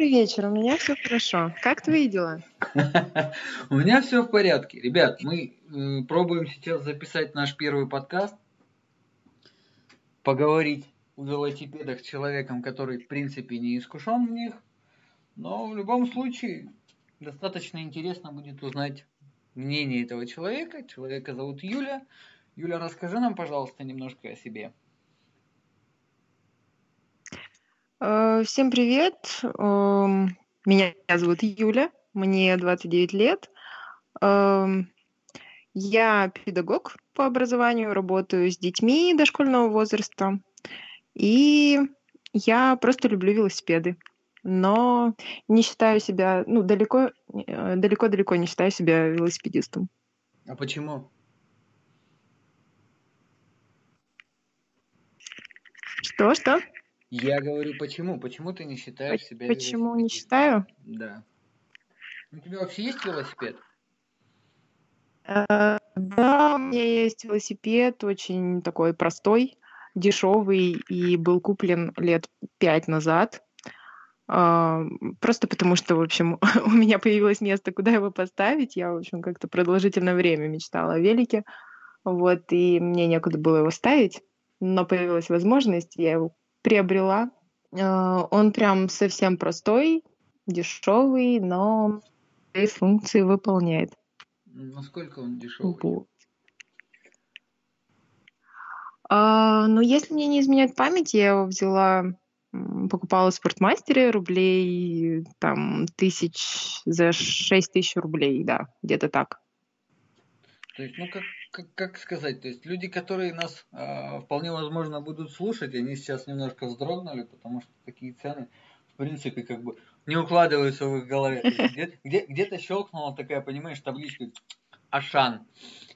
Добрый вечер, у меня все хорошо. Как твои дела? У меня все в порядке. Ребят, мы э, пробуем сейчас записать наш первый подкаст, поговорить о велосипедах с человеком, который в принципе не искушен в них, но в любом случае достаточно интересно будет узнать мнение этого человека. Человека зовут Юля. Юля, расскажи нам, пожалуйста, немножко о себе. Э, всем привет. Эм, меня зовут Юля, мне 29 лет. Эм, я педагог по образованию, работаю с детьми дошкольного возраста. И я просто люблю велосипеды. Но не считаю себя, ну, далеко, э, далеко-далеко не считаю себя велосипедистом. А почему? Что, что? Я говорю, почему? Почему ты не считаешь себя Почему не считаю? Да. У тебя вообще есть велосипед? Э, да, у меня есть велосипед, очень такой простой, дешевый, и был куплен лет пять назад. А, просто потому что, в общем, у меня появилось место, куда его поставить. Я, в общем, как-то продолжительное время мечтала о велике. Вот, и мне некуда было его ставить. Но появилась возможность, я его приобрела. А, он прям совсем простой, дешевый, но свои функции выполняет. Насколько он дешевый? Вот. А, ну, если мне не изменяет память, я его взяла, покупала в спортмастере рублей, там, тысяч, за шесть тысяч рублей, да, где-то так. То есть, ну, как как, как сказать, то есть люди, которые нас э, вполне возможно будут слушать, они сейчас немножко вздрогнули, потому что такие цены, в принципе, как бы не укладываются в их голове. Где, где, где-то щелкнула такая, понимаешь, табличка Ашан.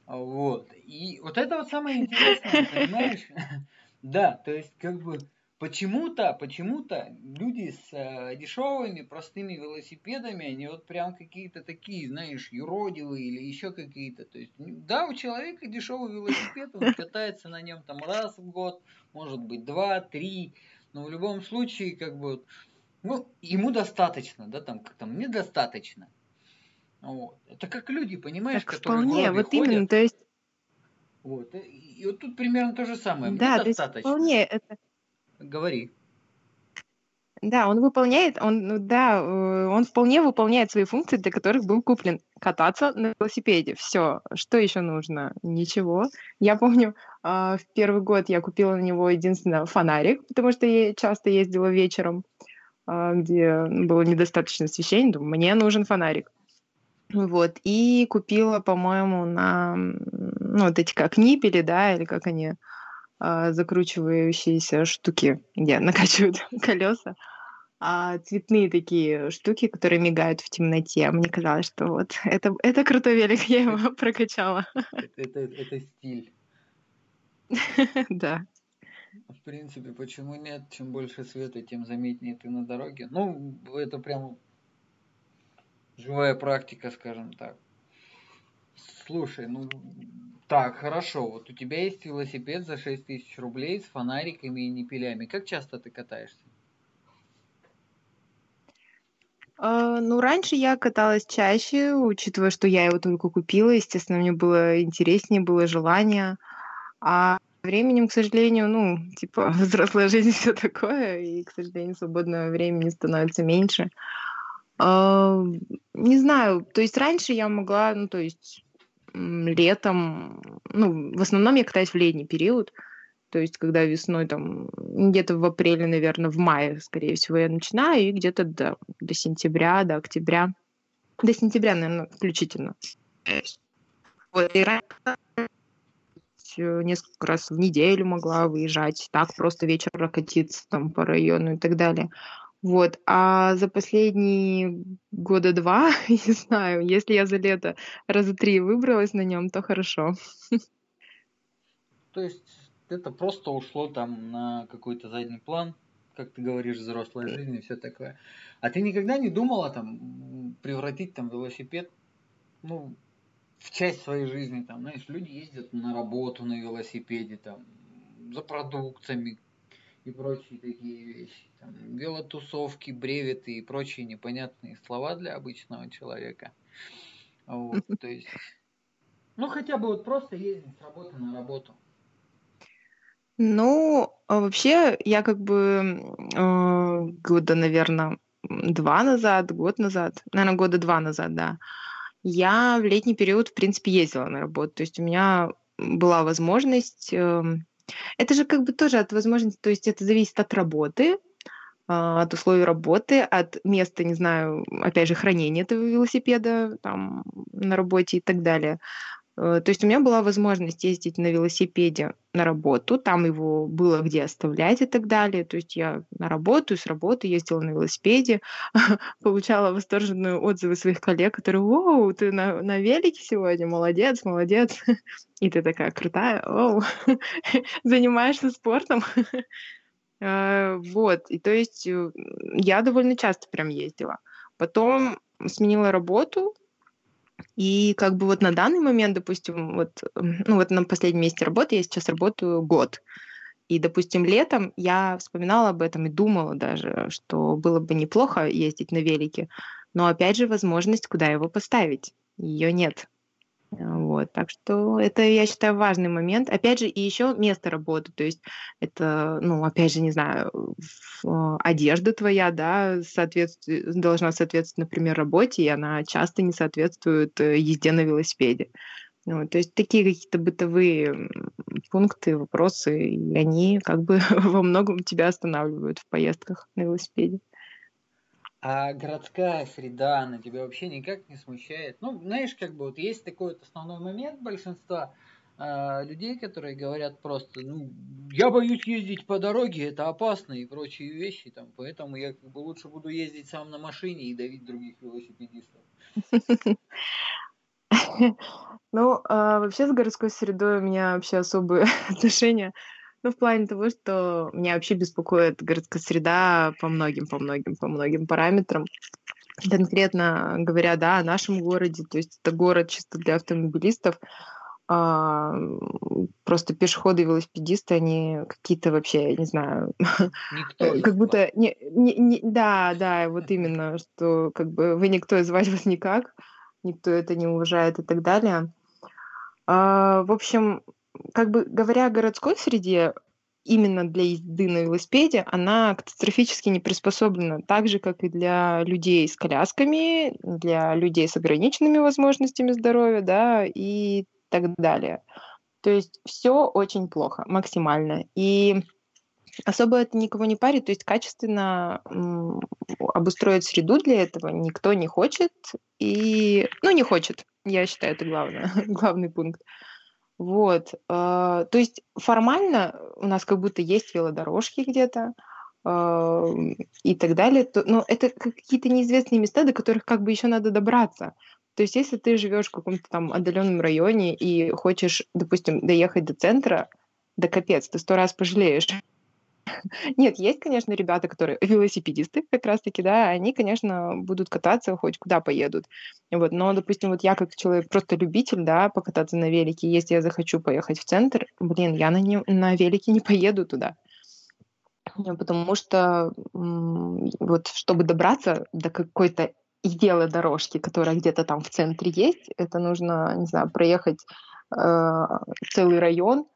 Вот. И вот это вот самое интересное, понимаешь? Да, то есть как бы почему-то, почему-то люди с э, дешевыми простыми велосипедами, они вот прям какие-то такие, знаешь, юродивые или еще какие-то. То есть, да, у человека дешевый велосипед, он катается на нем там раз в год, может быть два, три, но в любом случае, как бы, ну, ему достаточно, да, там, как там, недостаточно. Вот. Это как люди, понимаешь, так которые вполне, вот ходят. именно, то есть... Вот. И, и вот тут примерно то же самое. Да, то есть вполне это Говори. Да, он выполняет, он, ну да, э, он вполне выполняет свои функции, для которых был куплен. Кататься на велосипеде. Все. Что еще нужно? Ничего. Я помню, а, в первый год я купила на него единственно фонарик, потому что я часто ездила вечером, а, где было недостаточно освещения. Думаю, мне нужен фонарик. Вот. И купила, по-моему, на ну, вот эти как ниппели, да, или как они закручивающиеся штуки, где накачивают колеса, а цветные такие штуки, которые мигают в темноте. Мне казалось, что вот это, это крутой велик, я его прокачала. Это, это, это стиль. Да. В принципе, почему нет? Чем больше света, тем заметнее ты на дороге. Ну, это прям живая практика, скажем так. Слушай, ну так, хорошо. Вот у тебя есть велосипед за 6 тысяч рублей с фонариками и непилями. Как часто ты катаешься? А, ну, раньше я каталась чаще, учитывая, что я его только купила. Естественно, мне было интереснее, было желание. А временем, к сожалению, ну, типа, взрослая жизнь все такое, и, к сожалению, свободного времени становится меньше. А, не знаю, то есть раньше я могла, ну, то есть летом, ну, в основном я катаюсь в летний период, то есть когда весной там где-то в апреле, наверное, в мае, скорее всего, я начинаю, и где-то до, до сентября, до октября, до сентября, наверное, включительно. Вот, и несколько раз в неделю могла выезжать, так просто вечером катиться там по району и так далее. Вот. А за последние года два, не знаю, если я за лето раза три выбралась на нем, то хорошо. То есть это просто ушло там на какой-то задний план, как ты говоришь, взрослая жизнь и все такое. А ты никогда не думала там превратить там велосипед, ну, в часть своей жизни, там, знаешь, люди ездят на работу на велосипеде, там, за продукциями, и прочие такие вещи. Там, велотусовки, бреветы и прочие непонятные слова для обычного человека. Вот, то есть, ну хотя бы вот просто ездить с работы на работу. Ну, а вообще, я как бы э, года, наверное, два назад, год назад, наверное, года два назад, да, я в летний период, в принципе, ездила на работу. То есть у меня была возможность... Э, это же как бы тоже от возможности, то есть это зависит от работы, а, от условий работы, от места, не знаю, опять же, хранения этого велосипеда там на работе и так далее. Э, то есть у меня была возможность ездить на велосипеде на работу, там его было где оставлять и так далее. То есть я на работу с работы ездила на велосипеде, получала восторженные отзывы своих коллег, которые «Воу, ты на, на велике сегодня, молодец, молодец!» И ты такая крутая, «Оу, занимаешься спортом?» э, Вот, и то есть э, я довольно часто прям ездила. Потом сменила работу, и как бы вот на данный момент, допустим, вот, ну вот на последнем месте работы я сейчас работаю год. И, допустим, летом я вспоминала об этом и думала даже, что было бы неплохо ездить на велике. Но опять же, возможность, куда его поставить. Ее нет. Вот, так что это, я считаю, важный момент. Опять же, и еще место работы, то есть это, ну, опять же, не знаю, а, одежда твоя, да, соответствует, должна соответствовать, например, работе, и она часто не соответствует э, езде на велосипеде. Вот, то есть такие какие-то бытовые пункты, вопросы, и они как бы во многом тебя останавливают в поездках на велосипеде. А городская среда, она тебя вообще никак не смущает? Ну, знаешь, как бы вот есть такой вот основной момент большинства э, людей, которые говорят просто, ну, я боюсь ездить по дороге, это опасно и прочие вещи, там, поэтому я как бы лучше буду ездить сам на машине и давить других велосипедистов. Ну, а, вообще с городской средой у меня вообще особые отношения. Ну, в плане того, что меня вообще беспокоит городская среда по многим, по многим, по многим параметрам. Конкретно говоря, да, о нашем городе, то есть это город чисто для автомобилистов, а, просто пешеходы и велосипедисты, они какие-то вообще, я не знаю, никто как будто, не, не, не, да, да, вот именно, что как бы вы никто, и звать вас никак, никто это не уважает и так далее. А, в общем, как бы говоря о городской среде, именно для езды на велосипеде, она катастрофически не приспособлена, так же, как и для людей с колясками, для людей с ограниченными возможностями здоровья, да, и так далее. То есть все очень плохо, максимально. И особо это никого не парит, то есть качественно обустроить среду для этого никто не хочет, и, ну, не хочет, я считаю, это главное, главный пункт. Вот. Э, то есть формально у нас как будто есть велодорожки где-то э, и так далее. Но это какие-то неизвестные места, до которых как бы еще надо добраться. То есть если ты живешь в каком-то там отдаленном районе и хочешь, допустим, доехать до центра, да капец, ты сто раз пожалеешь. Нет, есть, конечно, ребята, которые велосипедисты как раз-таки, да, они, конечно, будут кататься хоть куда поедут. Вот, но, допустим, вот я как человек просто любитель, да, покататься на велике, если я захочу поехать в центр, блин, я на, не, на велике не поеду туда. Потому что вот чтобы добраться до какой-то идеала дорожки, которая где-то там в центре есть, это нужно, не знаю, проехать э, целый район,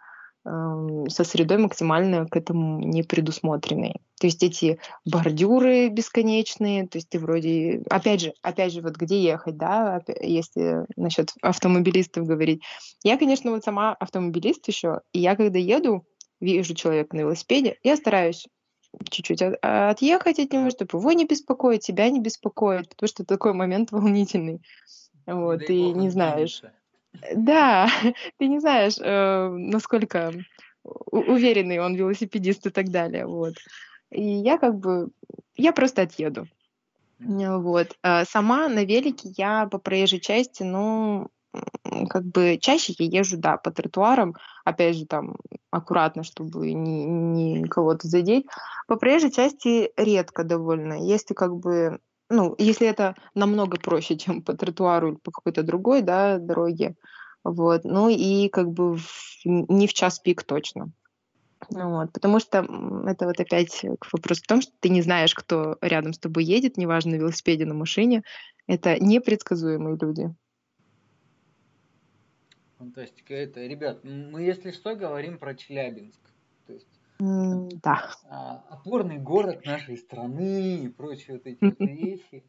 со средой максимально к этому не предусмотренной. То есть эти бордюры бесконечные, то есть ты вроде, опять же, опять же, вот где ехать, да, если насчет автомобилистов говорить. Я, конечно, вот сама автомобилист еще, и я когда еду, вижу человека на велосипеде, я стараюсь чуть-чуть отъехать от него, чтобы его не беспокоить, себя не беспокоить, потому что такой момент волнительный. Вот, да и не знаешь. Да, ты не знаешь, э, насколько уверенный он велосипедист и так далее, вот. И я как бы, я просто отъеду. Вот. А сама на велике я по проезжей части, ну, как бы чаще я езжу, да, по тротуарам, опять же, там, аккуратно, чтобы не, не кого-то задеть. По проезжей части редко довольно. Если как бы ну, если это намного проще, чем по тротуару или по какой-то другой, да, дороге, вот, ну и как бы в, не в час пик точно. Вот, потому что это вот опять к вопросу о том, что ты не знаешь, кто рядом с тобой едет, неважно, на велосипеде, на машине. Это непредсказуемые люди. Фантастика. Это, ребят, мы, если что, говорим про Челябинск. Да. а, опорный город нашей страны и прочие вот эти вот вещи.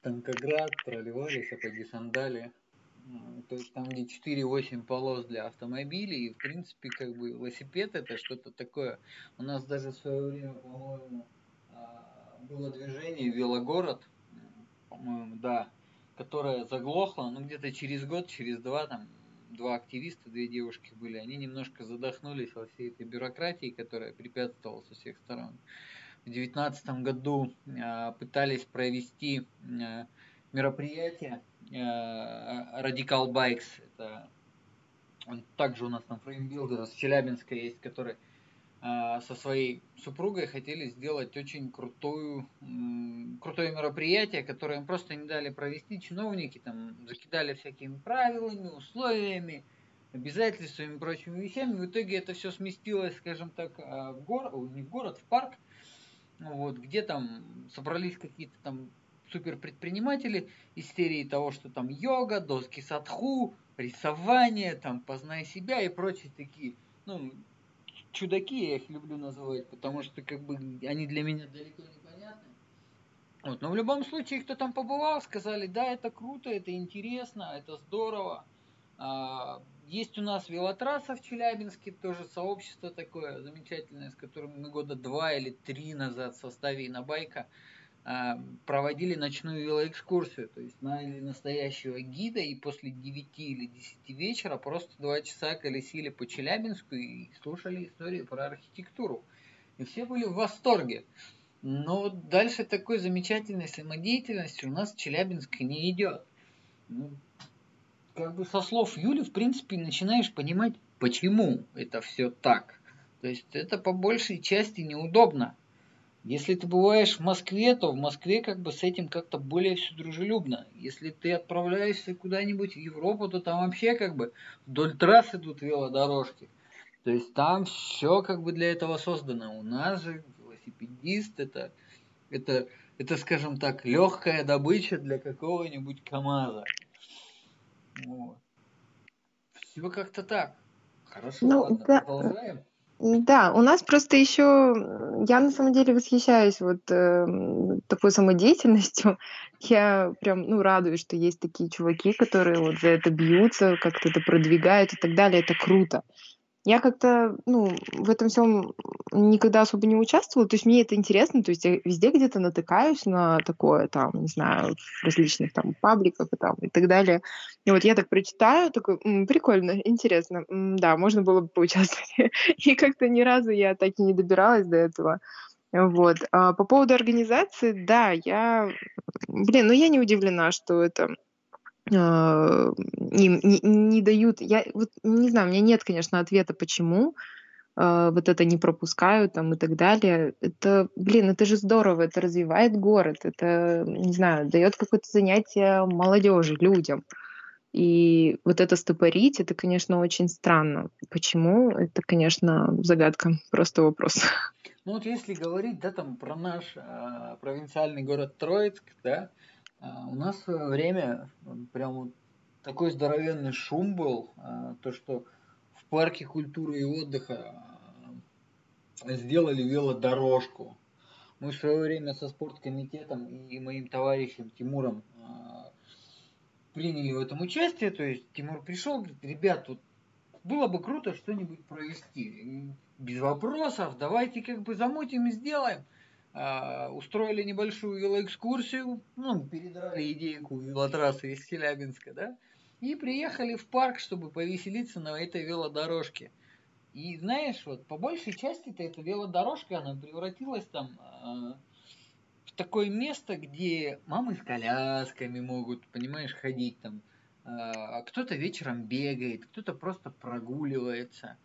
Танкоград, проливали сапоги, сандали. То есть там, где 4-8 полос для автомобилей, и в принципе, как бы велосипед это что-то такое. У нас даже в свое время, по-моему, а, было движение Велогород, по-моему, да, которое заглохло, ну где-то через год, через два, там, два активиста, две девушки были, они немножко задохнулись во всей этой бюрократии, которая препятствовала со всех сторон. В девятнадцатом году а, пытались провести а, мероприятие а, Radical Bikes, это он также у нас там фреймбилдер из Челябинска есть, который со своей супругой хотели сделать очень крутую, крутое мероприятие, которое им просто не дали провести. Чиновники там закидали всякими правилами, условиями, обязательствами и прочими вещами. В итоге это все сместилось, скажем так, а, в город, не в город, в парк, вот, где там собрались какие-то там супер предприниматели из серии того, что там йога, доски садху, рисование, там познай себя и прочие такие, ну, чудаки, я их люблю называть, потому что как бы они для меня далеко не понятны. Вот, но в любом случае, кто там побывал, сказали, да, это круто, это интересно, это здорово. А, есть у нас велотрасса в Челябинске, тоже сообщество такое замечательное, с которым мы года два или три назад в составе Инобайка а, проводили ночную велоэкскурсию, то есть наняли настоящего гида и после 9 или 10 вечера просто два часа колесили по Челябинску и слушали истории про архитектуру. И все были в восторге. Но дальше такой замечательной самодеятельности у нас в Челябинске не идет. Ну, как бы со слов Юли, в принципе, начинаешь понимать, почему это все так. То есть это по большей части неудобно. Если ты бываешь в Москве, то в Москве как бы с этим как-то более все дружелюбно. Если ты отправляешься куда-нибудь в Европу, то там вообще как бы вдоль трасс идут велодорожки. То есть там все как бы для этого создано. У нас же велосипедист это, это, это скажем так, легкая добыча для какого-нибудь КАМАЗа. Вот. Все как-то так. Хорошо, Ну, ладно, да, продолжаем. Да, у нас просто еще, я на самом деле восхищаюсь вот эм, такой самодеятельностью. Я прям, ну, радуюсь, что есть такие чуваки, которые вот за это бьются, как-то это продвигают и так далее. Это круто. Я как-то, ну, в этом всем никогда особо не участвовала, то есть мне это интересно, то есть я везде где-то натыкаюсь на такое, там, не знаю, в различных там пабликах и там и так далее. И вот я так прочитаю, такой, «М, прикольно, интересно, М, да, можно было бы поучаствовать. И как-то ни разу я так и не добиралась до этого. Вот. А по поводу организации, да, я, блин, ну я не удивлена, что это им не, не дают. Я вот не знаю, у меня нет, конечно, ответа, почему а, вот это не пропускают там и так далее. Это, блин, это же здорово, это развивает город, это, не знаю, дает какое-то занятие молодежи, людям. И вот это стопорить, это, конечно, очень странно. Почему? Это, конечно, загадка, просто вопрос. Ну вот если говорить, да, там про наш а, провинциальный город Троицк, да, а, у нас в свое время прям такой здоровенный шум был, а, то что в парке культуры и отдыха а, сделали велодорожку. Мы в свое время со спорткомитетом и моим товарищем Тимуром а, приняли в этом участие. То есть Тимур пришел, говорит, ребят, тут было бы круто что-нибудь провести. Без вопросов, давайте как бы замутим и сделаем. А, устроили небольшую велоэкскурсию, ну, передрали идейку велотрассы из Челябинска, да, и приехали в парк, чтобы повеселиться на этой велодорожке. И знаешь, вот по большей части-то эта велодорожка, она превратилась там а, в такое место, где мамы с колясками могут, понимаешь, ходить там. А, кто-то вечером бегает, кто-то просто прогуливается.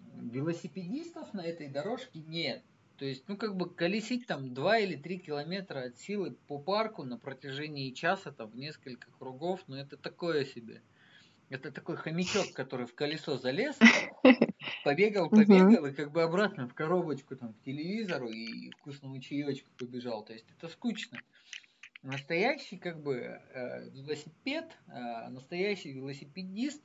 Велосипедистов на этой дорожке нет. То есть, ну, как бы колесить там 2 или 3 километра от силы по парку на протяжении часа, там, в несколько кругов, ну, это такое себе. Это такой хомячок, который в колесо залез, побегал, побегал, и как бы обратно в коробочку, там, к телевизору и вкусному чаечку побежал. То есть это скучно. Настоящий, как бы, э, велосипед, э, настоящий велосипедист,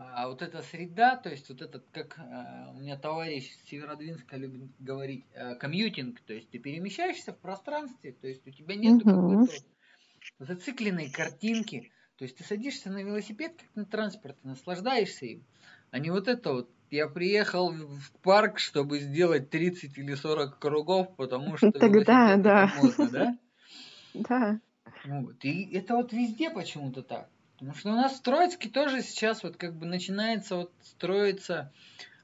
а вот эта среда, то есть вот этот, как э, у меня товарищ с Северодвинска любит говорить, э, комьютинг, то есть ты перемещаешься в пространстве, то есть у тебя нет uh-huh. какой-то зацикленной картинки, то есть ты садишься на велосипед, как на транспорт, ты наслаждаешься им. А не вот это вот, я приехал в парк, чтобы сделать 30 или 40 кругов, потому что Тогда, да. модно, да? Да. Вот. И это вот везде почему-то так. Потому что у нас в Троицке тоже сейчас вот как бы начинается вот строиться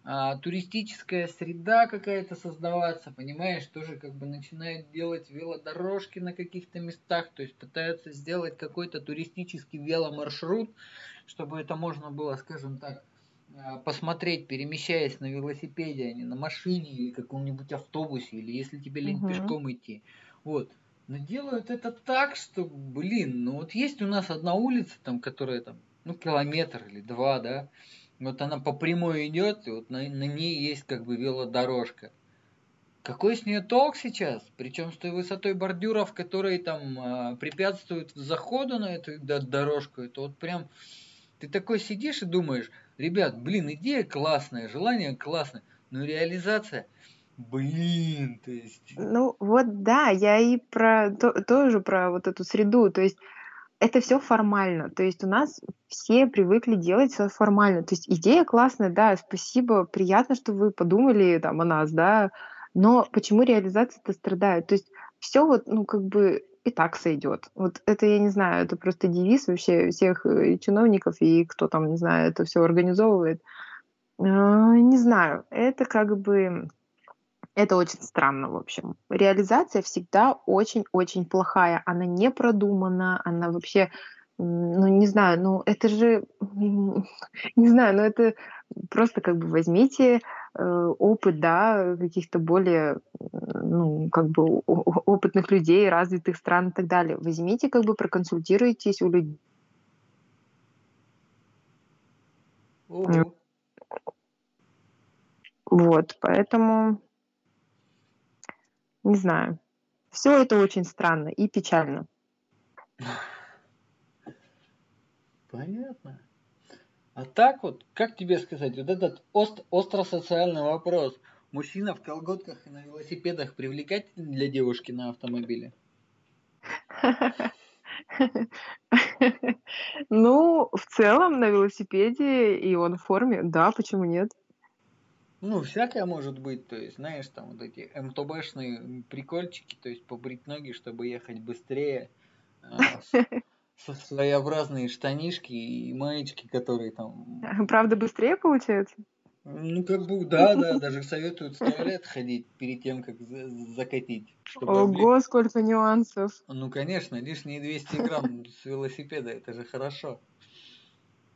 а, туристическая среда какая-то создаваться, понимаешь, тоже как бы начинают делать велодорожки на каких-то местах, то есть пытаются сделать какой-то туристический веломаршрут, чтобы это можно было, скажем так, а, посмотреть, перемещаясь на велосипеде, а не на машине или каком-нибудь автобусе, или если тебе лень угу. пешком идти. Вот. Но делают это так, что, блин, ну вот есть у нас одна улица, там, которая там, ну, километр или два, да, вот она по прямой идет, и вот на, на ней есть как бы велодорожка. Какой с нее толк сейчас? Причем с той высотой бордюров, которые там а, препятствуют заходу на эту дорожку. Это вот прям ты такой сидишь и думаешь, ребят, блин, идея классная, желание классное, но реализация, блин, то есть. Ну вот да, я и про то, тоже про вот эту среду, то есть это все формально. То есть у нас все привыкли делать все формально. То есть идея классная, да, спасибо, приятно, что вы подумали там о нас, да, но почему реализация-то страдает? То есть все вот, ну, как бы и так сойдет. Вот это, я не знаю, это просто девиз вообще всех э, чиновников и кто там, не знаю, это все организовывает. А, не знаю, это как бы это очень странно, в общем. Реализация всегда очень-очень плохая. Она не продумана, она вообще, ну, не знаю, ну, это же, не знаю, ну, это просто как бы возьмите э, опыт, да, каких-то более, ну, как бы опытных людей, развитых стран и так далее. Возьмите, как бы проконсультируйтесь у людей. Вот, поэтому не знаю. Все это очень странно и печально. Понятно. А так вот, как тебе сказать, вот этот ост, остро-социальный вопрос. Мужчина в колготках и на велосипедах привлекательный для девушки на автомобиле? Ну, в целом на велосипеде и он в форме, да, почему нет? Ну, всякое может быть, то есть, знаешь, там вот эти МТБшные прикольчики, то есть побрить ноги, чтобы ехать быстрее, а, своеобразные штанишки и маечки, которые там... Правда, быстрее получается? Ну, как бы, да, да, даже советуют в туалет ходить перед тем, как закатить. Ого, сколько нюансов. Ну, конечно, лишние 200 грамм с велосипеда, это же хорошо.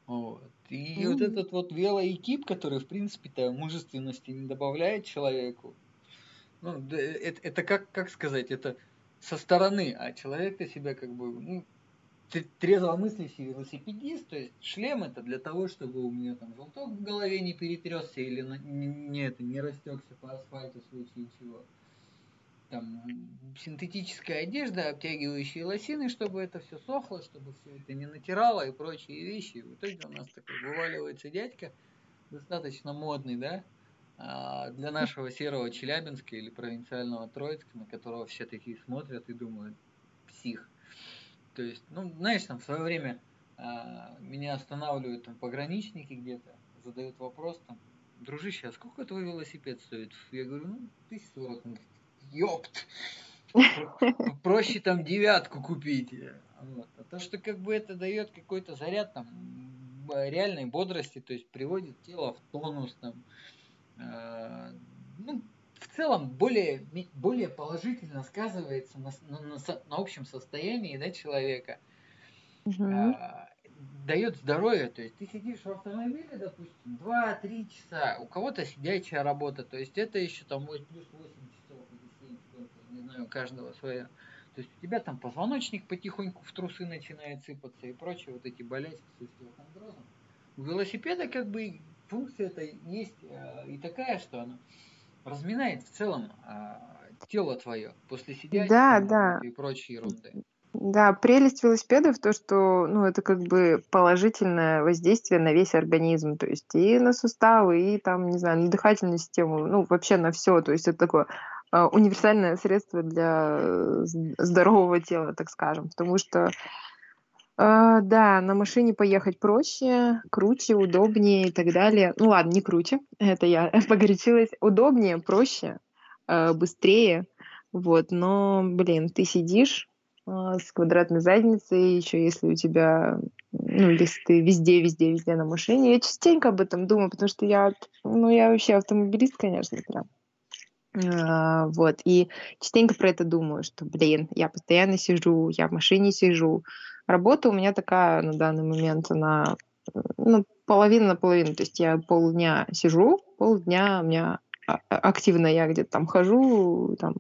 Вот. И mm. вот этот вот велоэкип, который, в принципе-то, мужественности не добавляет человеку, ну, это, это как, как сказать, это со стороны, а человек-то себя как бы, ну, трезвомыслящий велосипедист, то есть шлем это для того, чтобы у меня там желток в голове не перетресся или не, не, это, не растекся по асфальту в случае чего там синтетическая одежда, обтягивающие лосины, чтобы это все сохло, чтобы все это не натирало и прочие вещи. в итоге у нас такой вываливается дядька, достаточно модный, да, а, для нашего серого Челябинска или провинциального Троицка, на которого все такие смотрят и думают, псих. То есть, ну, знаешь, там в свое время а, меня останавливают там пограничники где-то, задают вопрос там, дружище, а сколько твой велосипед стоит? Я говорю, ну, тысяч сорок ёпт. Проще там девятку купить. Вот. А то, что как бы это дает какой-то заряд там реальной бодрости, то есть приводит тело в тонус там. Э, ну, в целом более, более положительно сказывается на, на, на, на общем состоянии да, человека. Угу. Э, дает здоровье, то есть ты сидишь в автомобиле, допустим, 2-3 часа, у кого-то сидячая работа, то есть это еще там плюс 8 не знаю, у каждого своя. То есть у тебя там позвоночник потихоньку в трусы начинает сыпаться и прочее, вот эти болячки с остеохондрозом. У велосипеда как бы функция это есть э, и такая, что она разминает в целом а, тело твое после сидячего Да, да. и прочей ерунды. Да, прелесть велосипедов то, что, ну, это как бы положительное воздействие на весь организм, то есть и на суставы, и там, не знаю, на дыхательную систему, ну, вообще на все, то есть это такое универсальное средство для э, здорового тела, так скажем, потому что, э, да, на машине поехать проще, круче, удобнее и так далее. Ну ладно, не круче, это я погорячилась, удобнее, проще, э, быстрее, вот, но, блин, ты сидишь а, с квадратной задницей, еще если у тебя, ну, если ты везде, везде, везде на машине. Я частенько об этом думаю, потому что я, ну, я вообще автомобилист, конечно, прям. А, вот, и частенько про это думаю, что, блин, я постоянно сижу, я в машине сижу. Работа у меня такая на данный момент, она, ну, половина на половину, то есть я полдня сижу, полдня у меня а, активно я где-то там хожу, там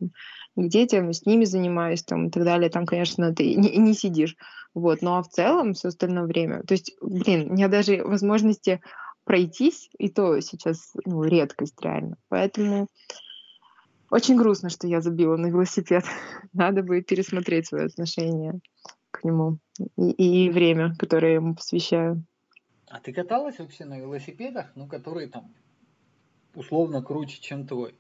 к детям, с ними занимаюсь там, и так далее. Там, конечно, ты не, не сидишь. Вот. Ну а в целом все остальное время. То есть, блин, у меня даже возможности пройтись, и то сейчас ну, редкость реально. Поэтому очень грустно, что я забила на велосипед. Надо бы пересмотреть свое отношение к нему и, и время, которое я ему посвящаю. А ты каталась вообще на велосипедах, ну, которые там условно круче, чем твой?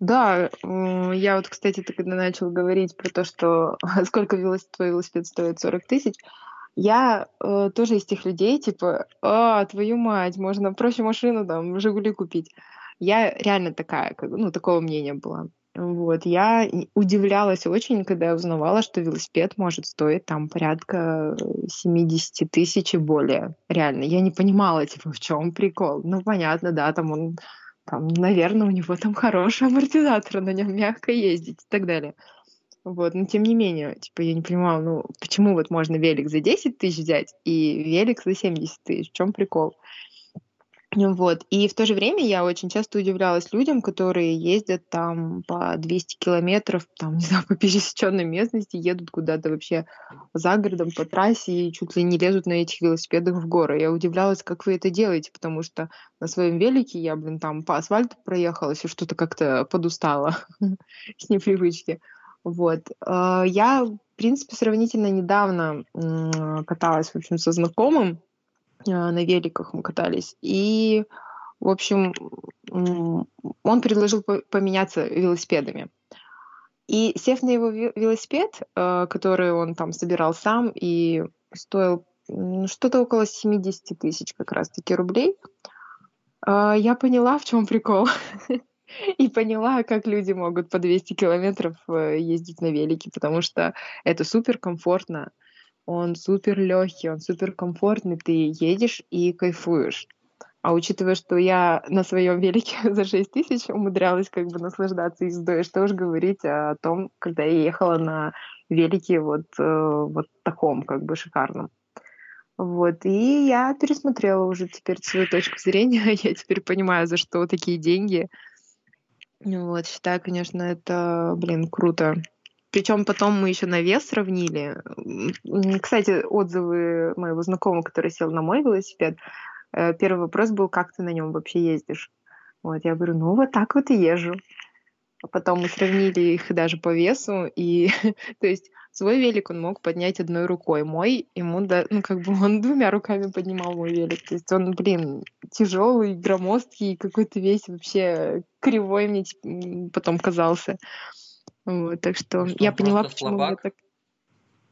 Да, я вот, кстати, ты когда начал говорить про то, что сколько велосипед, твой велосипед стоит 40 тысяч, я э, тоже из тех людей, типа, а, твою мать, можно проще машину там, Жигули купить. Я реально такая, как, ну, такого мнения была. Вот, я удивлялась очень, когда я узнавала, что велосипед может стоить там порядка 70 тысяч и более. Реально, я не понимала, типа, в чем прикол. Ну, понятно, да, там он там, наверное, у него там хороший амортизатор, на нем мягко ездить и так далее. Вот, но тем не менее, типа, я не понимала, ну, почему вот можно велик за 10 тысяч взять и велик за 70 тысяч, в чем прикол? Вот. И в то же время я очень часто удивлялась людям, которые ездят там по 200 километров, там, не знаю, по пересеченной местности, едут куда-то вообще за городом по трассе и чуть ли не лезут на этих велосипедах в горы. Я удивлялась, как вы это делаете, потому что на своем велике я, блин, там по асфальту проехалась и что-то как-то подустала с непривычки. Вот. А, я, в принципе, сравнительно недавно каталась, в общем, со знакомым, на великах мы катались. И, в общем, он предложил поменяться велосипедами. И сев на его велосипед, а, который он там собирал сам и стоил что-то около 70 тысяч как раз-таки рублей, а, я поняла, в чем прикол. И поняла, как люди могут по 200 километров э, ездить на велике, потому что это супер комфортно он супер легкий, он супер комфортный, ты едешь и кайфуешь. А учитывая, что я на своем велике за 6 тысяч умудрялась как бы наслаждаться ездой, что уж говорить о том, когда я ехала на велике вот, э, вот таком как бы шикарном. Вот, и я пересмотрела уже теперь свою точку зрения, я теперь понимаю, за что такие деньги. Вот, считаю, конечно, это, блин, круто. Причем потом мы еще на вес сравнили. Кстати, отзывы моего знакомого, который сел на мой велосипед, э, первый вопрос был, как ты на нем вообще ездишь? Вот, я говорю, ну вот так вот и езжу. А потом мы сравнили их даже по весу, и то есть свой велик он мог поднять одной рукой, мой ему, да, ну как бы он двумя руками поднимал мой велик, то есть он, блин, тяжелый, громоздкий, какой-то весь вообще кривой мне потом казался. Вот, так что, что я поняла, почему я так...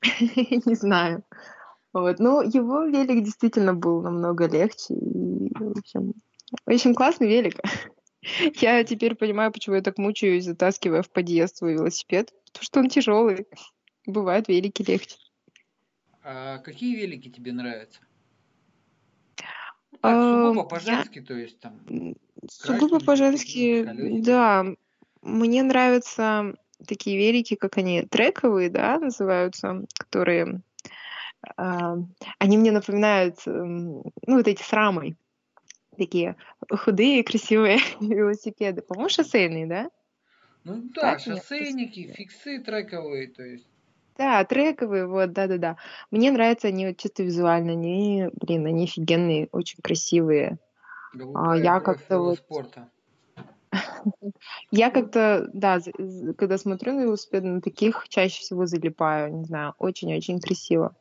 Не знаю. Вот. Ну, его велик действительно был намного легче. И, в общем, общем, классный велик. Я теперь понимаю, почему я так мучаюсь, затаскивая в подъезд свой велосипед. Потому что он тяжелый. Бывают велики легче. А какие велики тебе нравятся? Так, сугубо по-женски, то есть там... Сугубо по-женски, да. Мне нравится такие велики, как они, трековые, да, называются, которые, э, они мне напоминают, э, ну, вот эти с рамой, такие худые, красивые велосипеды. По-моему, шоссейные, да? Ну да, так, шоссейники, нет? фиксы трековые, то есть. Да, трековые, вот, да-да-да. Мне нравятся они вот чисто визуально, они, блин, они офигенные, очень красивые. А, я как-то вот... спорта. Я как-то, да, когда смотрю на велосипеды, на таких чаще всего залипаю, не знаю, очень-очень красиво.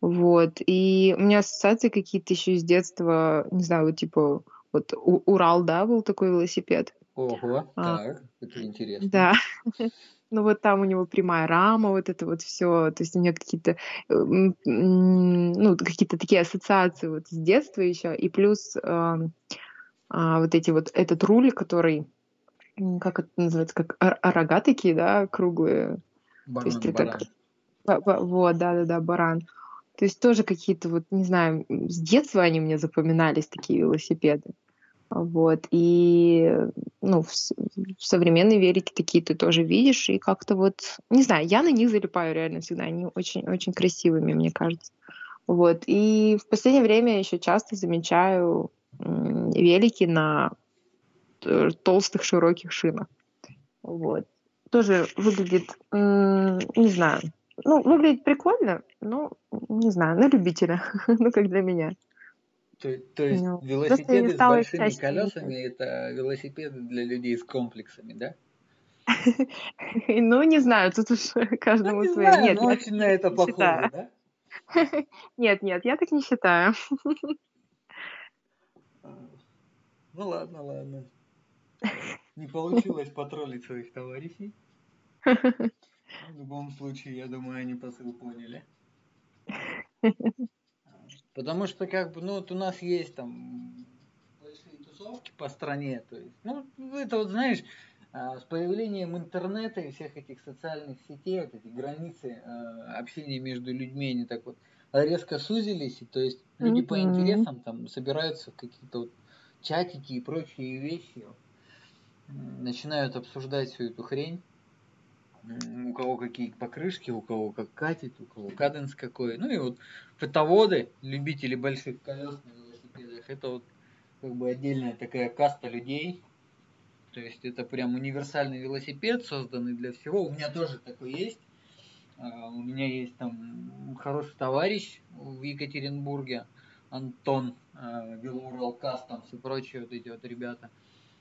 Вот. И у меня ассоциации какие-то еще из детства, не знаю, вот типа, вот Урал, да, был такой велосипед. Ого, а, так, это интересно. Да. Ну вот там у него прямая рама, вот это вот все, то есть у меня какие-то, ну, какие-то такие ассоциации вот с детства еще, и плюс э, а, вот эти вот, этот руль, который, как это называется, как рога такие, да, круглые. Баран, то есть баран. это, вот, да-да-да, баран. То есть тоже какие-то вот, не знаю, с детства они мне запоминались, такие велосипеды. Вот. И ну, в, в современной велике такие ты тоже видишь, и как-то вот, не знаю, я на них залипаю реально всегда, они очень-очень красивыми, мне кажется. Вот. И в последнее время еще часто замечаю велики на толстых широких шинах. Вот. Тоже выглядит, не знаю, ну, выглядит прикольно, но, не знаю, на любителя, ну, как для меня. То, то есть ну, велосипеды с большими колесами это велосипеды для людей с комплексами, да? Ну, не знаю, тут уж каждому ну, свое. Нет, но очень на это похоже, да? Нет, нет, я так не считаю. Ну ладно, ладно. Не получилось потроллить своих товарищей. В любом случае, я думаю, они посыл поняли. Потому что, как бы, ну, вот у нас есть там большие тусовки по стране. То есть, ну, это вот, знаешь, а, с появлением интернета и всех этих социальных сетей, вот эти границы а, общения между людьми, они так вот резко сузились, и то есть люди mm-hmm. по интересам там собираются в какие-то вот чатики и прочие вещи, начинают обсуждать всю эту хрень у кого какие покрышки, у кого как катит, у кого каденс какой. Ну и вот фотоводы, любители больших колес на велосипедах, это вот как бы отдельная такая каста людей. То есть это прям универсальный велосипед, созданный для всего. У меня тоже такой есть. А, у меня есть там хороший товарищ в Екатеринбурге, Антон, Велоурал Кастомс и прочие вот эти вот ребята.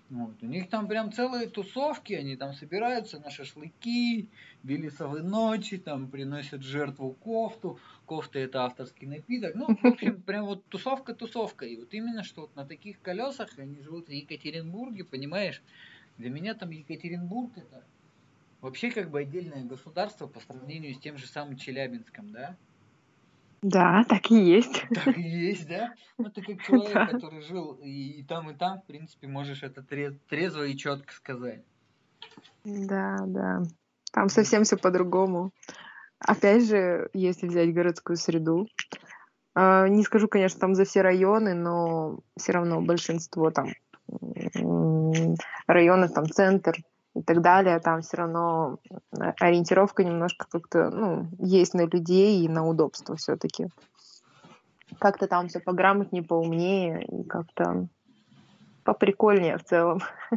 Вот. У них там прям целые тусовки, они там собираются на шашлыки, белисовые ночи, там приносят жертву кофту. Кофта это авторский напиток. Ну, в общем, прям вот тусовка-тусовка. И вот именно что вот на таких колесах они живут в Екатеринбурге, понимаешь? Для меня там Екатеринбург это вообще как бы отдельное государство по сравнению с тем же самым Челябинском, да? Да, так и есть. Так и есть, да? Ну, ты как человек, да. который жил и, и там, и там, в принципе, можешь это трез, трезво и четко сказать. Да, да. Там совсем все по-другому. Опять же, если взять городскую среду, э, не скажу, конечно, там за все районы, но все равно большинство там районов, там центр, и так далее, там все равно э, ориентировка немножко как-то, ну, есть на людей и на удобство все-таки. Как-то там все пограмотнее, поумнее и как-то поприкольнее в целом.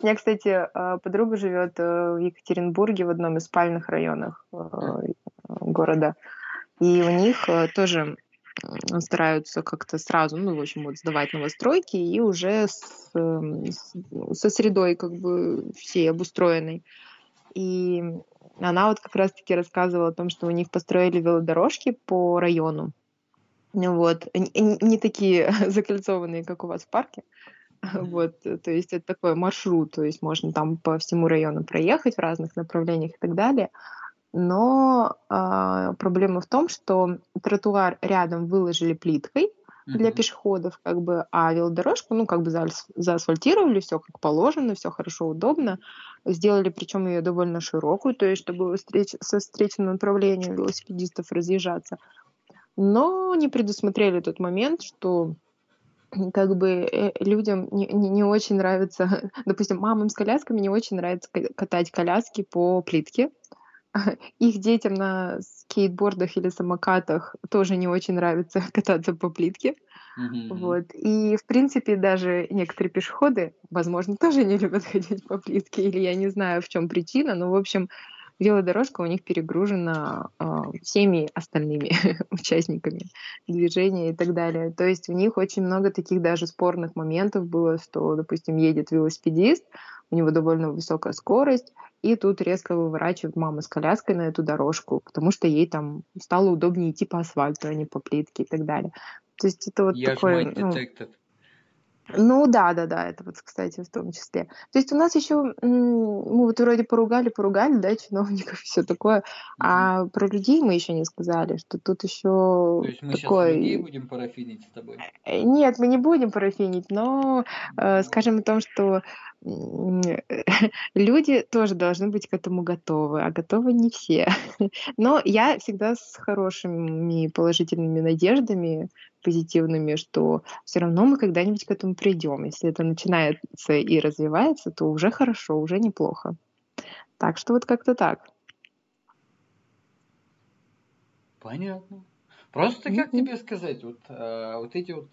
У меня, кстати, э, подруга живет э, в Екатеринбурге в одном из спальных районах города. И у них тоже стараются как-то сразу, ну, в общем, вот сдавать новостройки и уже с, эм, с, со средой как бы всей обустроенной. И она вот как раз-таки рассказывала о том, что у них построили велодорожки по району. Вот. Не, не такие закольцованные, как у вас в парке. Вот, то есть это такой маршрут, то есть можно там по всему району проехать в разных направлениях и так далее но э, проблема в том, что тротуар рядом выложили плиткой для mm-hmm. пешеходов, как бы, а велодорожку, ну, как бы заасфальтировали, все как положено, все хорошо, удобно. Сделали, причем ее довольно широкую, то есть, чтобы встреч, со встречным направлением велосипедистов разъезжаться. Но не предусмотрели тот момент, что как бы э, людям не, не, не очень нравится, допустим, мамам с колясками не очень нравится катать коляски по плитке, их детям на скейтбордах или самокатах тоже не очень нравится кататься по плитке. Mm-hmm. Вот. И, в принципе, даже некоторые пешеходы, возможно, тоже не любят ходить по плитке, или я не знаю, в чем причина, но, в общем, велодорожка у них перегружена э, всеми остальными участниками движения и так далее. То есть у них очень много таких даже спорных моментов было, что, допустим, едет велосипедист, у него довольно высокая скорость, и тут резко выворачивает мама с коляской на эту дорожку, потому что ей там стало удобнее идти по асфальту, а не по плитке и так далее. То есть это вот Я такое... Ну, ну да, да, да, это вот, кстати, в том числе. То есть у нас еще, мы вот вроде поругали, поругали, да, чиновников, все такое, а про людей мы еще не сказали, что тут еще То есть мы такой... сейчас людей будем парафинить с тобой? Э, нет, мы не будем парафинить, но э, скажем о том, что люди тоже должны быть к этому готовы, а готовы не все. Но я всегда с хорошими положительными надеждами, позитивными, что все равно мы когда-нибудь к этому придем. Если это начинается и развивается, то уже хорошо, уже неплохо. Так что вот как-то так. Понятно. Просто как тебе сказать, вот, э, вот эти вот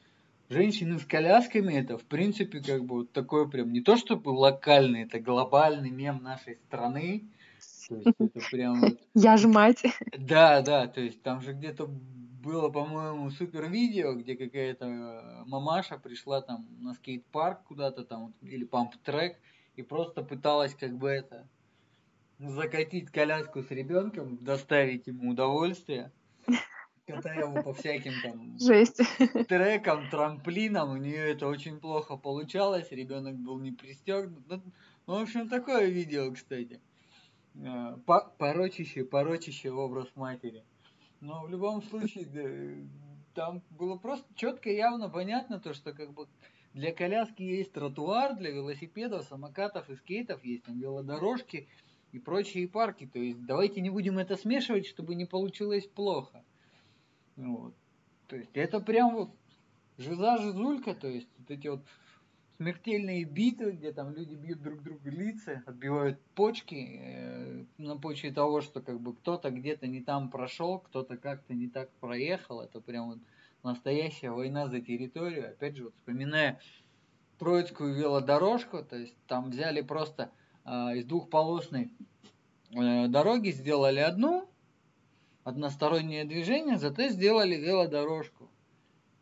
женщины с колясками, это, в принципе, как бы вот такой прям, не то чтобы локальный, это глобальный мем нашей страны. То есть это прям вот... Я ж мать. Да, да, то есть там же где-то было, по-моему, супер видео, где какая-то э, мамаша пришла там на скейт-парк куда-то там, или памп-трек, и просто пыталась как бы это закатить коляску с ребенком, доставить ему удовольствие катая его по всяким там Жесть. трекам, трамплинам, у нее это очень плохо получалось, ребенок был не пристегнут. Ну, ну, в общем, такое видео, кстати. Э, порочище, порочище образ матери. Но в любом случае, там было просто четко и явно понятно то, что как бы для коляски есть тротуар, для велосипедов, самокатов и скейтов есть там велодорожки и прочие парки. То есть давайте не будем это смешивать, чтобы не получилось плохо. Вот. То есть это прям вот жиза жизулька, то есть вот эти вот смертельные битвы, где там люди бьют друг друга лица, отбивают почки э, на почве того, что как бы кто-то где-то не там прошел, кто-то как-то не так проехал. Это прям вот настоящая война за территорию. Опять же, вот вспоминая Троицкую велодорожку, то есть там взяли просто э, из двухполосной э, дороги, сделали одну, одностороннее движение, зато сделали велодорожку.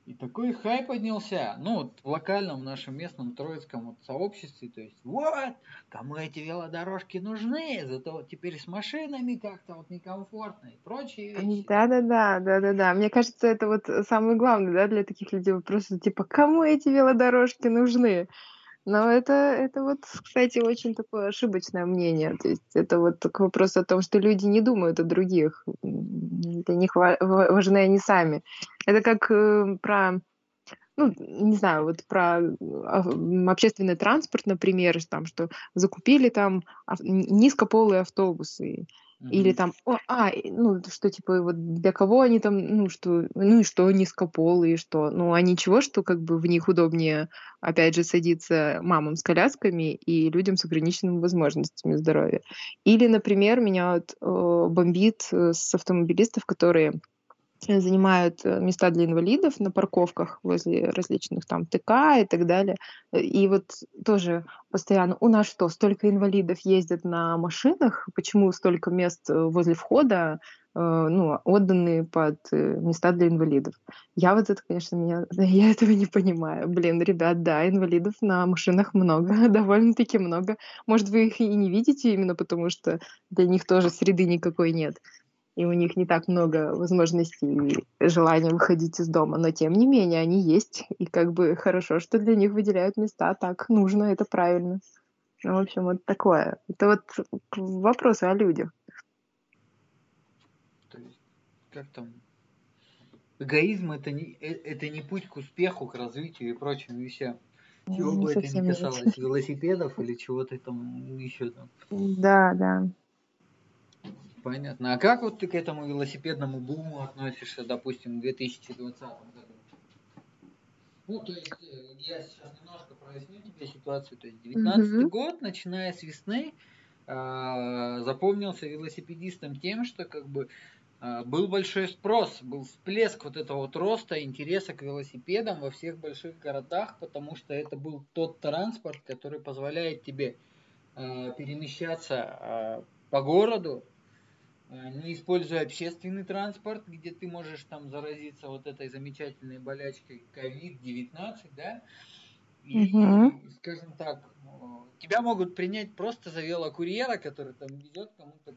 И такой хай поднялся, ну, вот в локальном нашем местном троицком вот сообществе, то есть, вот, кому эти велодорожки нужны, зато вот теперь с машинами как-то вот некомфортно и прочие вещи. Да-да-да, да-да-да. Мне кажется, это вот самое главное, да, для таких людей, просто типа, кому эти велодорожки нужны? Но это, это вот, кстати, очень такое ошибочное мнение. То есть это вот такой вопрос о том, что люди не думают о других. Для них важны они сами. Это как э, про ну, не знаю, вот про а, общественный транспорт, например, там, что закупили там низкополые автобусы, или там, о, а, ну, что типа вот для кого они там, ну, что, ну и что низкополые, что, ну, а ничего, что как бы в них удобнее, опять же, садиться мамам с колясками и людям с ограниченными возможностями здоровья. Или, например, меня вот э, бомбит э, с автомобилистов, которые занимают э, места для инвалидов на парковках возле различных там ТК и так далее. И вот тоже постоянно, у нас что, столько инвалидов ездят на машинах, почему столько мест э, возле входа э, ну, отданы под места для инвалидов. Я вот это, конечно, меня, я этого не понимаю. Блин, ребят, да, инвалидов на машинах много, довольно-таки много. Может, вы их и не видите именно потому, что для них тоже среды никакой нет и у них не так много возможностей и желания выходить из дома, но тем не менее они есть, и как бы хорошо, что для них выделяют места, так нужно, это правильно. Ну, в общем, вот такое. Это вот вопросы о людях. То есть, как там, эгоизм это не, э, это не путь к успеху, к развитию и прочим вещам. Чего не бы это ни касалось, нет. велосипедов или чего-то там еще там. Да, да. Понятно. А как вот ты к этому велосипедному буму относишься, допустим, в 2020 году? Ну, то есть, э, я сейчас немножко проясню тебе ситуацию. То есть, 19 mm-hmm. год, начиная с весны, э, запомнился велосипедистам тем, что как бы э, был большой спрос, был всплеск вот этого вот роста интереса к велосипедам во всех больших городах, потому что это был тот транспорт, который позволяет тебе э, перемещаться по городу, не используя общественный транспорт, где ты можешь там заразиться вот этой замечательной болячкой COVID-19, да, и, угу. скажем так, тебя могут принять просто за велокурьера, который там везет кому-то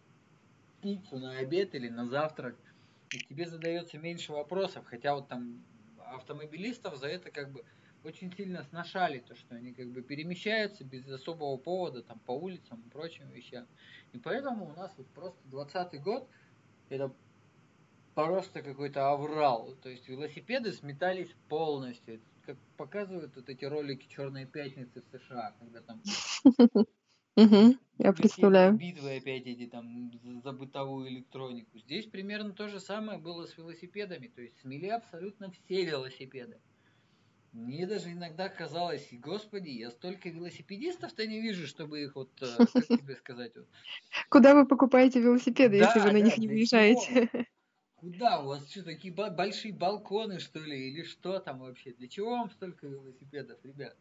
пиццу на обед или на завтрак, и тебе задается меньше вопросов, хотя вот там автомобилистов за это как бы очень сильно сношали, то, что они как бы перемещаются без особого повода там по улицам и прочим вещам. И поэтому у нас вот просто 20 год это просто какой-то аврал. То есть велосипеды сметались полностью. Как показывают вот эти ролики Черной пятницы в США, когда там я представляю. Битвы опять эти там за бытовую электронику. Здесь примерно то же самое было с велосипедами. То есть смели абсолютно все велосипеды. Мне даже иногда казалось, господи, я столько велосипедистов-то не вижу, чтобы их вот, э, как тебе сказать, вот. Куда вы покупаете велосипеды, если вы на них не выезжаете? Куда? У вас что, такие большие балконы, что ли, или что там вообще? Для чего вам столько велосипедов, ребят?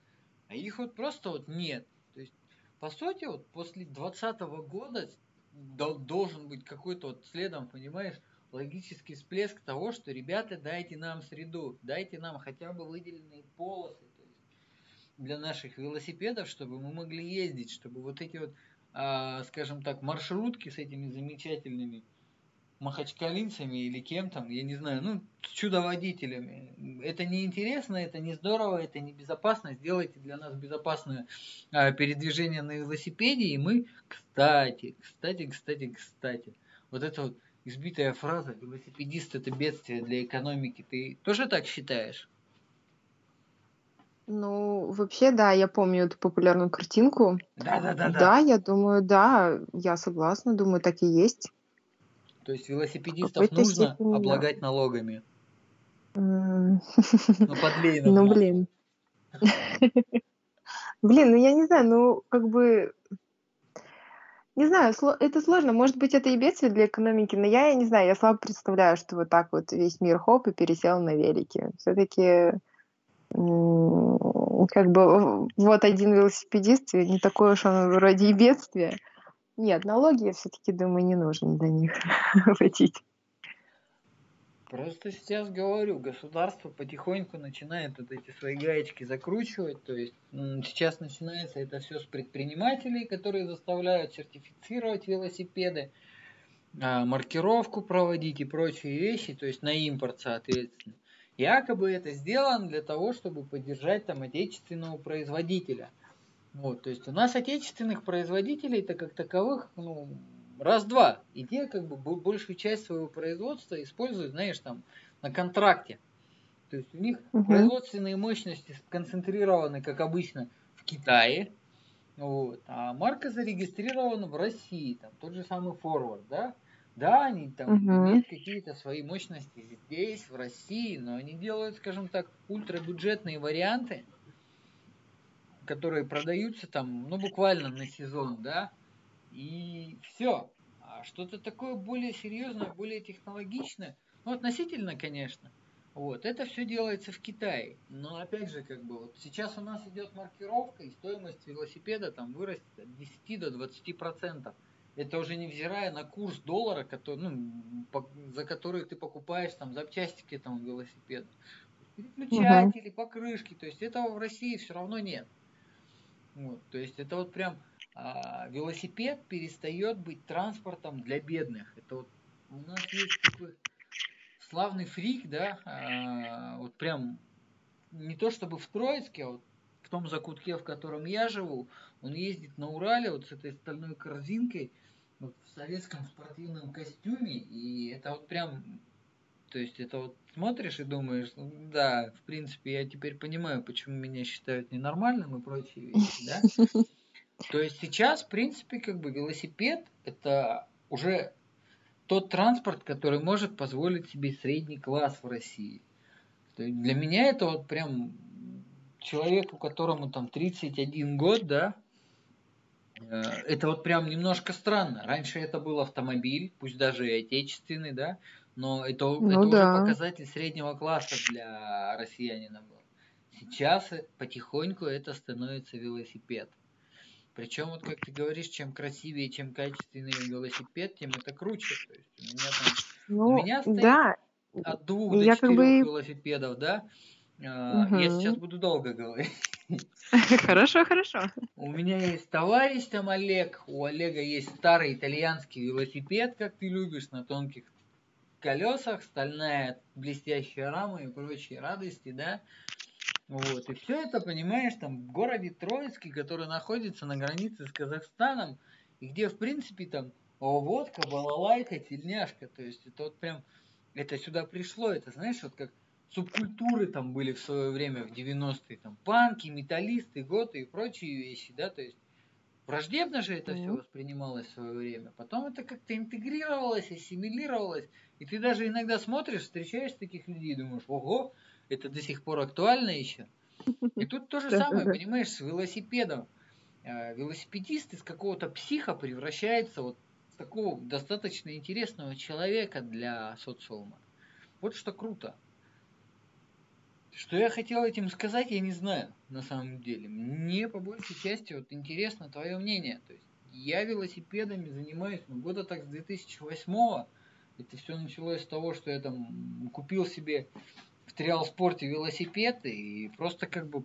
А их вот просто вот нет. То есть, по сути, вот после 2020 года должен быть какой-то вот следом, понимаешь, логический всплеск того, что, ребята, дайте нам среду, дайте нам хотя бы выделенные полосы для наших велосипедов, чтобы мы могли ездить, чтобы вот эти вот, а, скажем так, маршрутки с этими замечательными махачкалинцами или кем там, я не знаю, ну, чудо-водителями. Это не интересно, это не здорово, это не безопасно. Сделайте для нас безопасное а, передвижение на велосипеде, и мы, кстати, кстати, кстати, кстати, вот это вот избитая фраза «велосипедист – это бедствие для экономики». Ты тоже так считаешь? Ну, вообще, да, я помню эту популярную картинку. Да, да, да. Да, я думаю, да, я согласна, думаю, так и есть. То есть велосипедистов нужно степени, облагать налогами. Ну, подлей Ну, блин. Блин, ну я не знаю, ну, как бы, не знаю, это сложно. Может быть, это и бедствие для экономики, но я, я не знаю, я слабо представляю, что вот так вот весь мир хоп и пересел на велики. Все-таки как бы вот один велосипедист, не такой уж он вроде и бедствие. Нет, налоги я все-таки думаю, не нужно для них вводить. Просто сейчас говорю, государство потихоньку начинает вот эти свои гаечки закручивать. То есть сейчас начинается это все с предпринимателей, которые заставляют сертифицировать велосипеды, а, маркировку проводить и прочие вещи, то есть на импорт, соответственно. Якобы это сделано для того, чтобы поддержать там отечественного производителя. Вот, то есть у нас отечественных производителей-то как таковых, ну, раз-два. И те как бы большую часть своего производства используют, знаешь, там на контракте. То есть у них угу. производственные мощности сконцентрированы, как обычно, в Китае. Вот. А марка зарегистрирована в России, там тот же самый форвард, да? Да, они там угу. имеют какие-то свои мощности здесь, в России, но они делают, скажем так, ультрабюджетные варианты, которые продаются там, ну, буквально на сезон, да, и все. А что-то такое более серьезное, более технологичное, ну, относительно, конечно. Вот, это все делается в Китае. Но опять же, как бы, вот сейчас у нас идет маркировка, и стоимость велосипеда там вырастет от 10 до 20 процентов. Это уже невзирая на курс доллара, который, ну, по, за который ты покупаешь там запчасти к этому велосипеду. Переключатели, угу. покрышки. То есть этого в России все равно нет. Вот, то есть это вот прям велосипед перестает быть транспортом для бедных. Это вот у нас есть такой славный фрик, да, а, вот прям не то чтобы в Троицке, а вот в том закутке, в котором я живу, он ездит на Урале вот с этой стальной корзинкой вот, в советском спортивном костюме, и это вот прям, то есть это вот смотришь и думаешь, ну, да, в принципе, я теперь понимаю, почему меня считают ненормальным и прочие вещи, да. То есть сейчас, в принципе, как бы велосипед это уже тот транспорт, который может позволить себе средний класс в России. Для меня это вот прям человеку, которому там 31 год, да, э, это вот прям немножко странно. Раньше это был автомобиль, пусть даже и отечественный, да, но это, ну, это да. уже показатель среднего класса для россиянина был. Сейчас потихоньку это становится велосипед. Причем, вот как ты говоришь, чем красивее, чем качественнее велосипед, тем это круче. То есть у меня там, Ну, у меня стоит да, от двух до я как четырех бы... велосипедов, да. А, Я сейчас буду долго говорить. Хорошо, хорошо. У меня есть товарищ там Олег. У Олега есть старый итальянский велосипед, как ты любишь, на тонких колесах, стальная блестящая рама и прочие радости, да. Вот. И все это, понимаешь, там в городе Троицкий, который находится на границе с Казахстаном, и где, в принципе, там о, водка, балалайка, тельняшка. То есть это вот прям, это сюда пришло, это знаешь, вот как субкультуры там были в свое время, в 90-е, там панки, металлисты, готы и прочие вещи, да, то есть враждебно же это все Ну, воспринималось в свое время. Потом это как-то интегрировалось, ассимилировалось, и ты даже иногда смотришь, встречаешь таких людей и думаешь, ого, это до сих пор актуально еще. И тут то же самое, понимаешь, с велосипедом. Э, Велосипедист из какого-то психа превращается вот в такого достаточно интересного человека для социума. Вот что круто. Что я хотел этим сказать, я не знаю, на самом деле. Мне по большей части вот интересно твое мнение. То есть я велосипедами занимаюсь ну, года так с 2008 Это все началось с того, что я там купил себе в Триал Спорте велосипед и просто как бы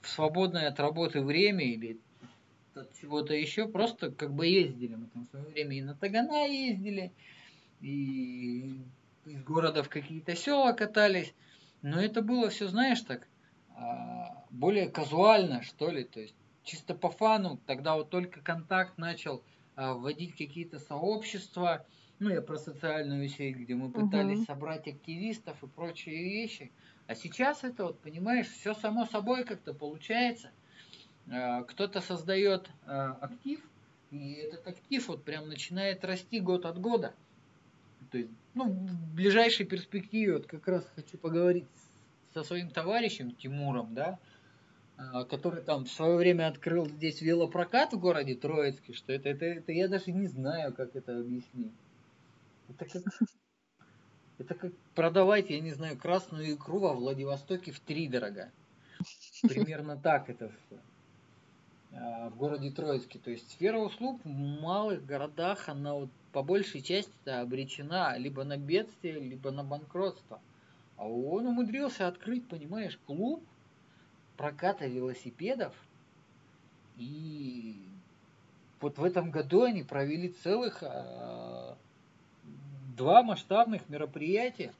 в свободное от работы время или от чего-то еще просто как бы ездили. Мы там в свое время и на Тагана ездили, и из города в какие-то села катались. Но это было все, знаешь, так а, более казуально, что ли, то есть чисто по фану. Тогда вот только контакт начал а, вводить какие-то сообщества, ну я про социальную сеть, где мы пытались Мгм. собрать активистов и прочие вещи. А сейчас это вот, понимаешь, все само собой как-то получается. А, Кто-то создает а, актив, и этот актив вот прям начинает расти год от года. То есть, ну, в ближайшей перспективе вот как раз хочу поговорить со своим товарищем Тимуром, да, а, который там в свое время открыл здесь велопрокат в городе Троицке, что это, это, это я даже не знаю, как это объяснить. Это как, это как продавать, я не знаю, красную икру во Владивостоке в три дорога. Примерно так это все в городе Троицке. То есть сфера услуг в малых городах, она вот по большей части обречена либо на бедствие, либо на банкротство. А он умудрился открыть, понимаешь, клуб проката велосипедов. И вот в этом году они провели целых а, два масштабных мероприятия.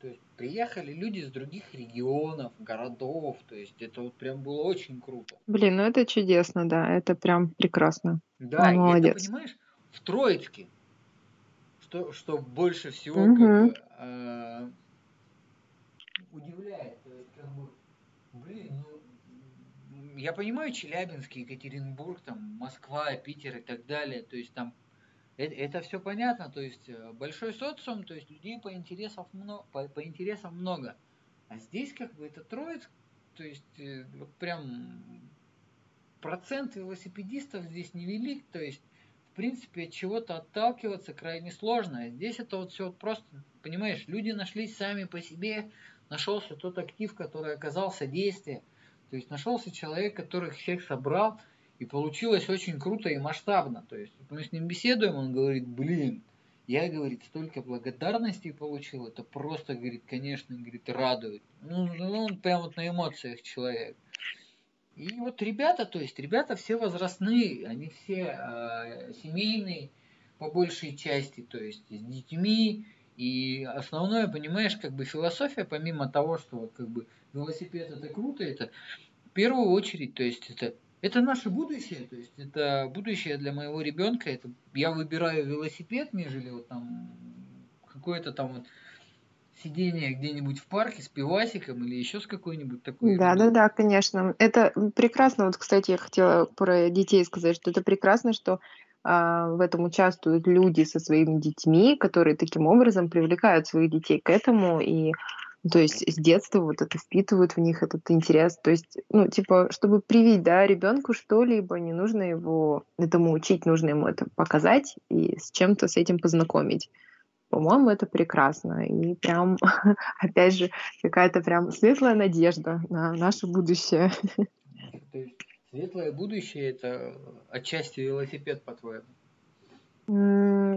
То есть приехали люди из других регионов, городов. То есть это вот прям было очень круто. Блин, ну это чудесно, да, это прям прекрасно. Да, Он и молодец. это, понимаешь, в Троицке, что, что больше всего Мгм. как бы, э, удивляет. То есть, как бы, блин, ну, я понимаю Челябинск, Екатеринбург, там, Москва, Питер и так далее, то есть там это, все понятно, то есть э, большой социум, то есть людей по, интересам много, по, по интересам много. А здесь как бы это Троицк, то есть э, вот прям процент велосипедистов здесь невелик, то есть в принципе от чего-то отталкиваться крайне сложно. А здесь это вот все вот просто, понимаешь, люди нашлись сами по себе, нашелся тот актив, который оказал содействие, то есть нашелся человек, который всех собрал, и получилось очень круто и масштабно. То есть мы с ним беседуем, он говорит, блин, я, говорит, столько благодарностей получил, это просто, говорит, конечно, говорит, радует. Ну, ну, он прям вот на эмоциях человек. И вот ребята, то есть ребята все возрастные, они все э, семейные по большей части, то есть с детьми. И основное, понимаешь, как бы философия, помимо того, что вот как бы велосипед это круто, это в первую очередь, то есть это это наше будущее, то есть это будущее для моего ребенка. Это я выбираю велосипед, нежели вот там какое-то там вот сидение где-нибудь в парке с пивасиком или еще с какой-нибудь такой. Да, да, да, конечно. Это прекрасно. Вот, кстати, я хотела про детей сказать, что это прекрасно, что а, в этом участвуют люди со своими детьми, которые таким образом привлекают своих детей к этому и то есть с детства вот это впитывают в них этот интерес. То есть, ну, типа, чтобы привить, да, ребенку что-либо, не нужно его этому учить, нужно ему это показать и с чем-то с этим познакомить. По-моему, это прекрасно. И прям, опять же, какая-то прям светлая надежда на наше будущее. То есть Светлое будущее это отчасти велосипед, по-твоему?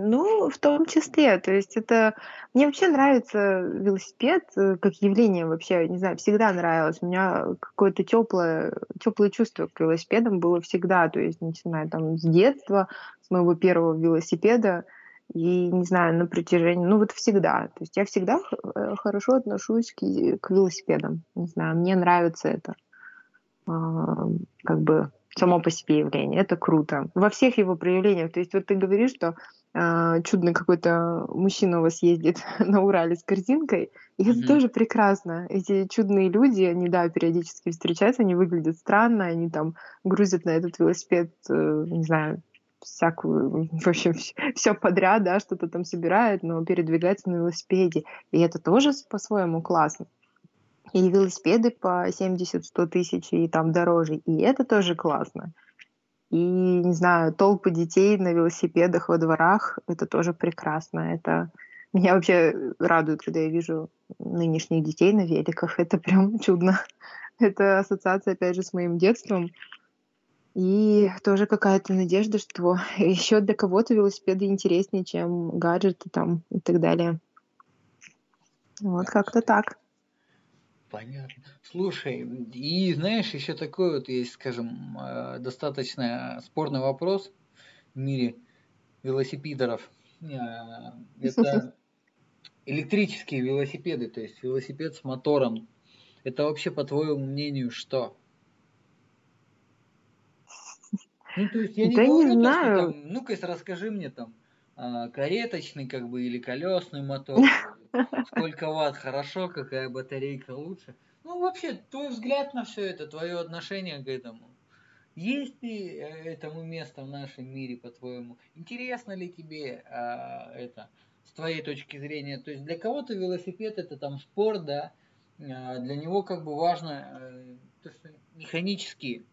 Ну, в том числе. То есть это... Мне вообще нравится велосипед э, как явление вообще, не знаю, всегда нравилось. У меня какое-то теплое, теплое чувство к велосипедам было всегда. То есть, начиная там с детства, с моего первого велосипеда, и, не знаю, на протяжении, ну вот всегда. То есть я всегда э, хорошо отношусь к, к велосипедам. Не знаю, мне нравится это. А, как бы само по себе явление. Это круто. Во всех его проявлениях. То есть вот ты говоришь, что э, чудный какой-то мужчина у вас ездит на Урале с корзинкой, и mm-hmm. это тоже прекрасно. Эти чудные люди, они, да, периодически встречаются, они выглядят странно, они там грузят на этот велосипед, э, не знаю, всякую, в общем, все подряд, да, что-то там собирают, но передвигается на велосипеде. И это тоже по-своему классно или велосипеды по 70-100 тысяч и там дороже. И это тоже классно. И, не знаю, толпы детей на велосипедах во дворах, это тоже прекрасно. Это меня вообще радует, когда я вижу нынешних детей на великах. Это прям чудно. Это ассоциация, опять же, с моим детством. И тоже какая-то надежда, что еще для кого-то велосипеды интереснее, чем гаджеты там и так далее. Вот как-то так. Понятно. Слушай, и знаешь, еще такой вот есть, скажем, э, достаточно спорный вопрос в мире велосипедеров. Э, это электрические велосипеды, то есть велосипед с мотором. Это вообще, по твоему мнению, что? Ну, то есть я не да говорю, не знаю. Ну-ка, расскажи мне там, а, кареточный как бы или колесный мотор, сколько ватт хорошо, какая батарейка лучше. Ну, вообще, твой взгляд на все это, твое отношение к этому. Есть ли э, этому место в нашем мире, по-твоему? Интересно ли тебе а, это с твоей точки зрения? То есть для кого-то велосипед это там спорт, да, а, для него как бы важно а, то, что механически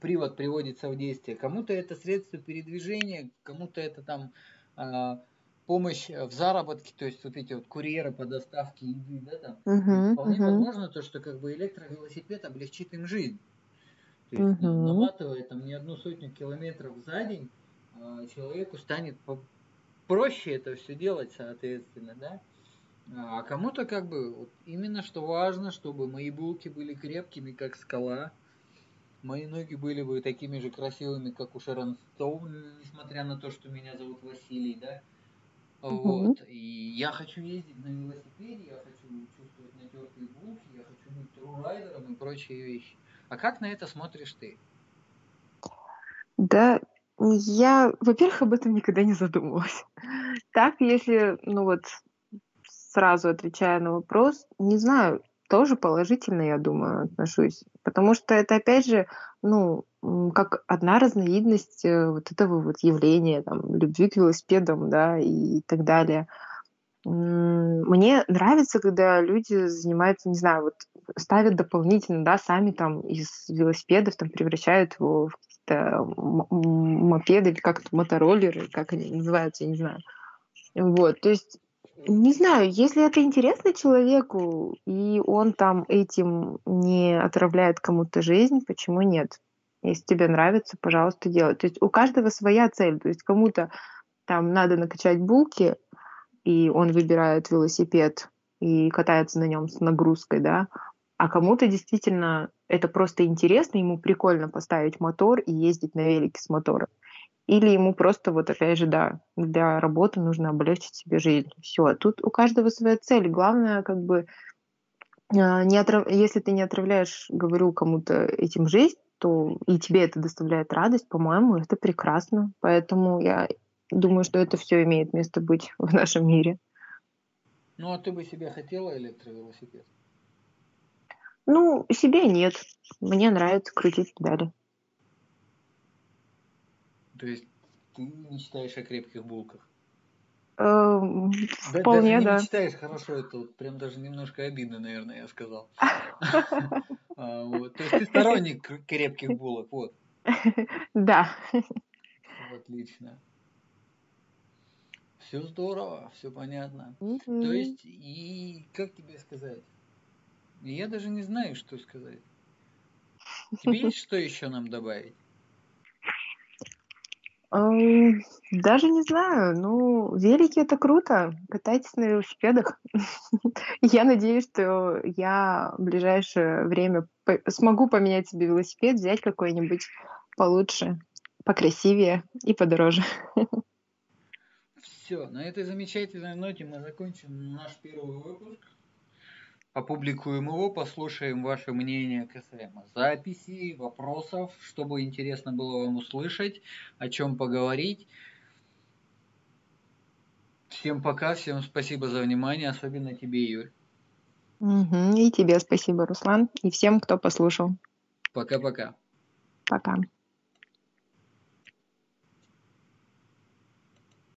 привод приводится в действие. Кому-то это средство передвижения, кому-то это там а, помощь в заработке, то есть вот эти вот курьеры по доставке еды, да, там. Uh-huh, вполне uh-huh. возможно то, что как бы электровелосипед облегчит им жизнь. То есть uh-huh. наматывая там не одну сотню километров за день, а, человеку станет проще это все делать, соответственно, да. А кому-то как бы вот именно что важно, чтобы мои булки были крепкими, как скала, мои ноги были бы такими же красивыми, как у Шерон Стоун, несмотря на то, что меня зовут Василий, да. Вот. И я хочу ездить на велосипеде, я хочу чувствовать натертые булки, я хочу быть трурайдером и прочие вещи. А как на это смотришь ты? Да, я, во-первых, об этом никогда не задумывалась. Так, если, ну вот, сразу отвечая на вопрос, не знаю, тоже положительно, я думаю, отношусь. Потому что это, опять же, ну, как одна разновидность э, вот этого вот явления, там, любви к велосипедам, да, и так далее. Мне нравится, когда люди занимаются, не знаю, вот ставят дополнительно, да, сами там из велосипедов там превращают его в какие-то мопеды или как-то мотороллеры, как они называются, я не знаю. Вот, то есть не знаю, если это интересно человеку, и он там этим не отравляет кому-то жизнь, почему нет? Если тебе нравится, пожалуйста, делай. То есть у каждого своя цель. То есть кому-то там надо накачать булки, и он выбирает велосипед и катается на нем с нагрузкой, да, а кому-то действительно это просто интересно, ему прикольно поставить мотор и ездить на велике с мотором. Или ему просто, вот опять же, да, для работы нужно облегчить себе жизнь. Все. Тут у каждого своя цель. Главное, как бы, а, не отрав... если ты не отравляешь, говорю, кому-то этим жизнь, то и тебе это доставляет радость, по-моему, это прекрасно. Поэтому я думаю, что это все имеет место быть в нашем мире. Ну, а ты бы себе хотела электровелосипед? Ну, себе нет. Мне нравится крутить педали. То есть ты не мечтаешь о крепких булках? Эм, вполне, даже да. не мечтаешь, хорошо, это вот прям даже немножко обидно, наверное, я сказал. А, то есть ты сторонник крепких булок, вот. Да. Отлично. Все здорово, все понятно. То есть, и как тебе сказать? Я даже не знаю, что сказать. Тебе есть что еще нам добавить? Даже не знаю. Ну, велики это круто. Катайтесь на велосипедах. Я надеюсь, что я в ближайшее время смогу поменять себе велосипед, взять какой-нибудь получше, покрасивее и подороже. Все, на этой замечательной ноте мы закончим наш первый выпуск. Опубликуем его, послушаем ваше мнение касаемо записи, вопросов, чтобы интересно было вам услышать, о чем поговорить. Всем пока, всем спасибо за внимание, особенно тебе, Юль. Мгм. И тебе спасибо, Руслан, и всем, кто послушал. Пока-пока. Пока.